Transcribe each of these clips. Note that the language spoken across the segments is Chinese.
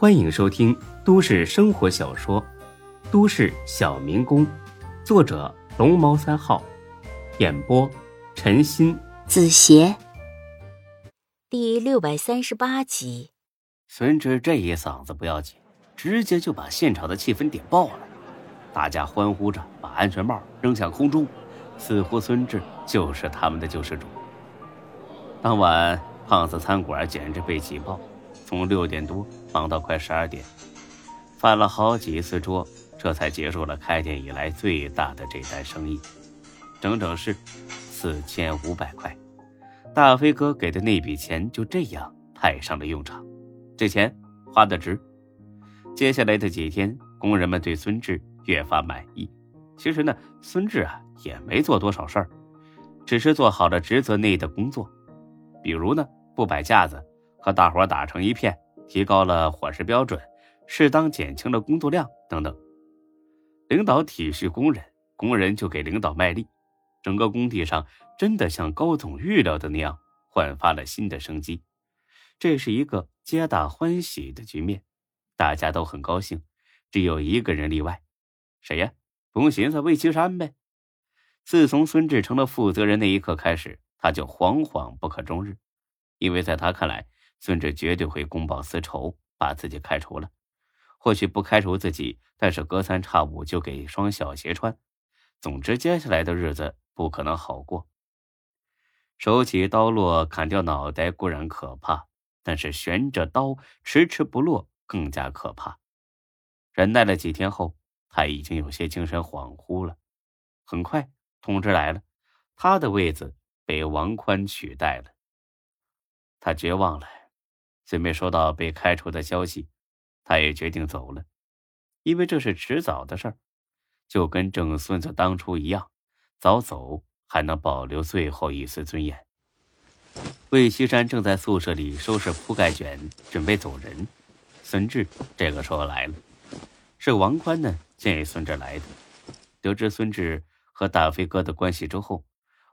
欢迎收听都市生活小说《都市小民工》，作者龙猫三号，演播陈鑫、子邪，第六百三十八集。孙志这一嗓子不要紧，直接就把现场的气氛点爆了，大家欢呼着把安全帽扔向空中，似乎孙志就是他们的救世主。当晚，胖子餐馆简直被挤爆。从六点多忙到快十二点，翻了好几次桌，这才结束了开店以来最大的这单生意，整整是四千五百块。大飞哥给的那笔钱就这样派上了用场，这钱花的值。接下来的几天，工人们对孙志越发满意。其实呢，孙志啊也没做多少事儿，只是做好了职责内的工作，比如呢不摆架子。和大伙打成一片，提高了伙食标准，适当减轻了工作量等等。领导体恤工人，工人就给领导卖力，整个工地上真的像高总预料的那样，焕发了新的生机。这是一个皆大欢喜的局面，大家都很高兴。只有一个人例外，谁呀？不用寻思，魏岐山呗。自从孙志成了负责人那一刻开始，他就惶惶不可终日，因为在他看来。孙志绝对会公报私仇，把自己开除了。或许不开除自己，但是隔三差五就给双小鞋穿。总之，接下来的日子不可能好过。手起刀落砍掉脑袋固然可怕，但是悬着刀迟迟不落更加可怕。忍耐了几天后，他已经有些精神恍惚了。很快，通知来了，他的位子被王宽取代了。他绝望了。虽没收到被开除的消息，他也决定走了，因为这是迟早的事儿，就跟郑孙子当初一样，早走还能保留最后一丝尊严。魏西山正在宿舍里收拾铺盖卷，准备走人。孙志这个时候来了，是王宽呢建议孙志来的。得知孙志和大飞哥的关系之后，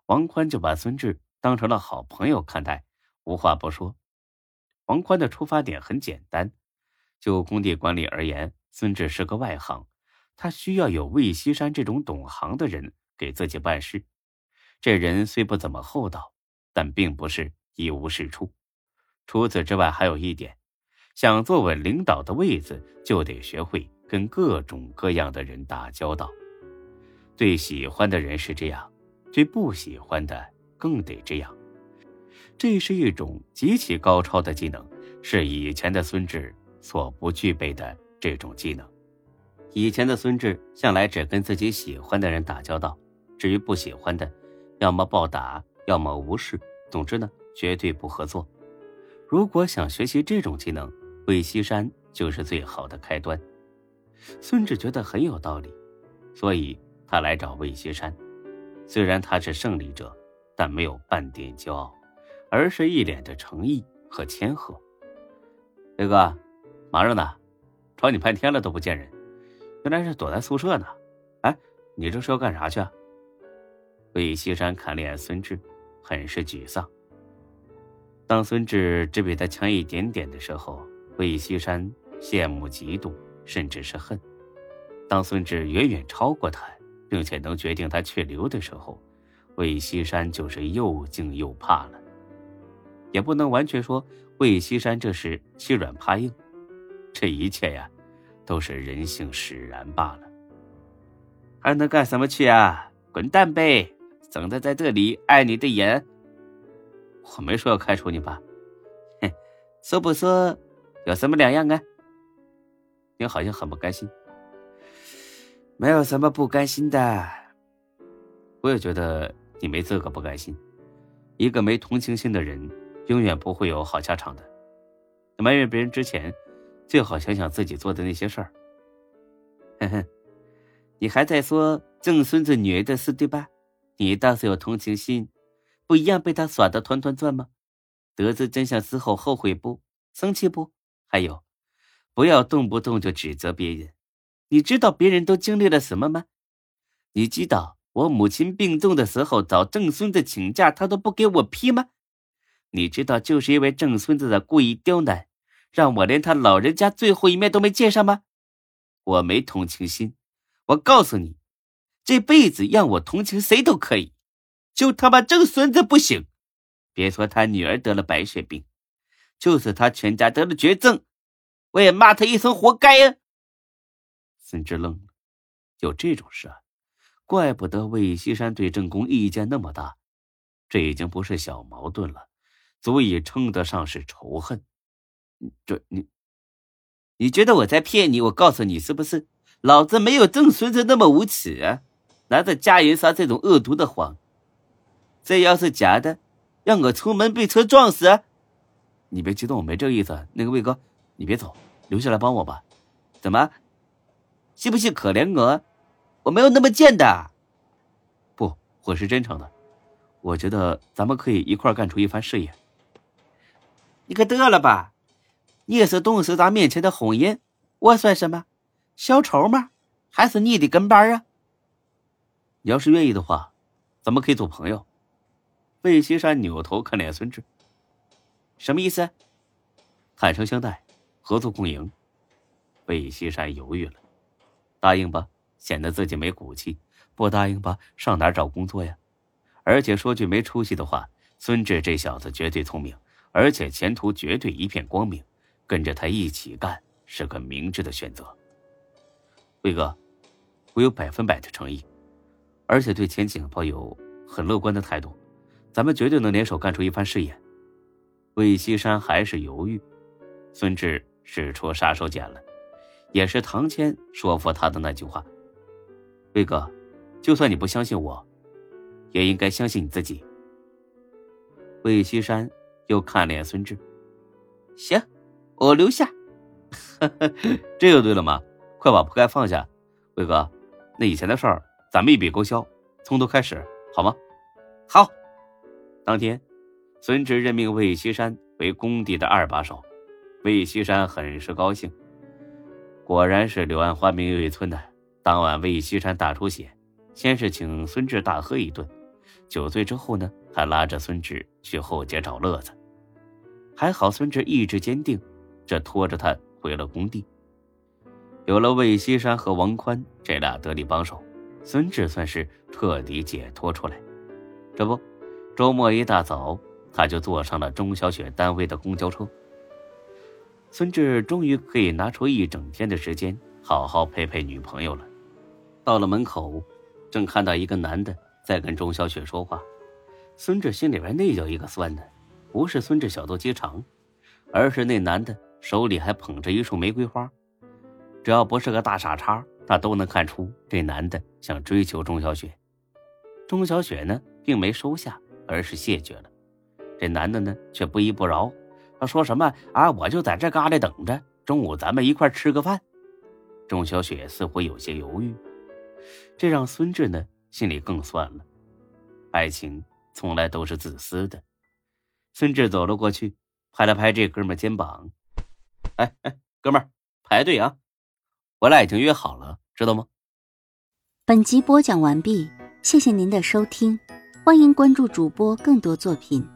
王宽就把孙志当成了好朋友看待，无话不说。王宽的出发点很简单，就工地管理而言，孙志是个外行，他需要有魏西山这种懂行的人给自己办事。这人虽不怎么厚道，但并不是一无是处。除此之外，还有一点，想坐稳领导的位子，就得学会跟各种各样的人打交道。对喜欢的人是这样，对不喜欢的更得这样。这是一种极其高超的技能，是以前的孙志所不具备的这种技能。以前的孙志向来只跟自己喜欢的人打交道，至于不喜欢的，要么暴打，要么无视，总之呢，绝对不合作。如果想学习这种技能，魏西山就是最好的开端。孙志觉得很有道理，所以他来找魏西山。虽然他是胜利者，但没有半点骄傲。而是一脸的诚意和谦和。雷哥，忙着呢，找你半天了都不见人，原来是躲在宿舍呢。哎，你这是要干啥去？啊？魏西山看了眼孙志，很是沮丧。当孙志只比他强一点点的时候，魏西山羡慕、嫉妒，甚至是恨；当孙志远远超过他，并且能决定他去留的时候，魏西山就是又惊又怕了。也不能完全说魏西山这是欺软怕硬，这一切呀，都是人性使然罢了。还能干什么去啊？滚蛋呗！省得在这里碍你的眼。我没说要开除你吧？哼，说不说有什么两样啊？你好像很不甘心。没有什么不甘心的。我也觉得你没资格不甘心。一个没同情心的人。永远不会有好下场的。埋怨别人之前，最好想想自己做的那些事儿。哼哼，你还在说郑孙子女儿的事对吧？你倒是有同情心，不一样被他耍的团团转吗？得知真相之后后悔不？生气不？还有，不要动不动就指责别人。你知道别人都经历了什么吗？你知道我母亲病重的时候找郑孙子请假，他都不给我批吗？你知道，就是因为郑孙子的故意刁难，让我连他老人家最后一面都没见上吗？我没同情心。我告诉你，这辈子让我同情谁都可以，就他妈这个孙子不行。别说他女儿得了白血病，就是他全家得了绝症，我也骂他一声活该呀。孙志愣了，有这种事啊？怪不得魏西山对郑公意见那么大，这已经不是小矛盾了，足以称得上是仇恨。这你，你觉得我在骗你？我告诉你，是不是？老子没有郑孙子那么无耻！拿着家人杀这种恶毒的谎，这要是假的，让我出门被车撞死？你别激动，我没这个意思。那个魏哥，你别走，留下来帮我吧。怎么？是不是可怜我？我没有那么贱的，不，我是真诚的。我觉得咱们可以一块干出一番事业。你可得了吧！你也是董事长面前的红颜，我算什么？小丑吗？还是你的跟班啊？你要是愿意的话，咱们可以做朋友。魏西山扭头看脸孙志，什么意思？坦诚相待，合作共赢。魏西山犹豫了，答应吧。显得自己没骨气，不答应吧，上哪找工作呀？而且说句没出息的话，孙志这小子绝对聪明，而且前途绝对一片光明，跟着他一起干是个明智的选择。魏哥，我有百分百的诚意，而且对前景抱有很乐观的态度，咱们绝对能联手干出一番事业。魏西山还是犹豫，孙志使出杀手锏了，也是唐谦说服他的那句话。魏哥，就算你不相信我，也应该相信你自己。魏西山又看了眼孙志，行，我留下。这就对了嘛，快把铺盖放下。魏哥，那以前的事儿咱们一笔勾销，从头开始，好吗？好。当天，孙志任命魏西山为工地的二把手，魏西山很是高兴。果然是柳暗花明又一村的。当晚，魏西山大出血，先是请孙志大喝一顿，酒醉之后呢，还拉着孙志去后街找乐子。还好孙志意志坚定，这拖着他回了工地。有了魏西山和王宽这俩得力帮手，孙志算是彻底解脱出来。这不，周末一大早，他就坐上了钟小雪单位的公交车。孙志终于可以拿出一整天的时间，好好陪陪女朋友了。到了门口，正看到一个男的在跟钟小雪说话，孙志心里边那叫一个酸呢。不是孙志小肚鸡肠，而是那男的手里还捧着一束玫瑰花。只要不是个大傻叉，那都能看出这男的想追求钟小雪。钟小雪呢，并没收下，而是谢绝了。这男的呢，却不依不饶，他说什么啊？我就在这旮瘩等着，中午咱们一块吃个饭。钟小雪似乎有些犹豫。这让孙志呢心里更酸了。爱情从来都是自私的。孙志走了过去，拍了拍这哥们肩膀：“哎哎，哥们，排队啊！我俩已经约好了，知道吗？”本集播讲完毕，谢谢您的收听，欢迎关注主播更多作品。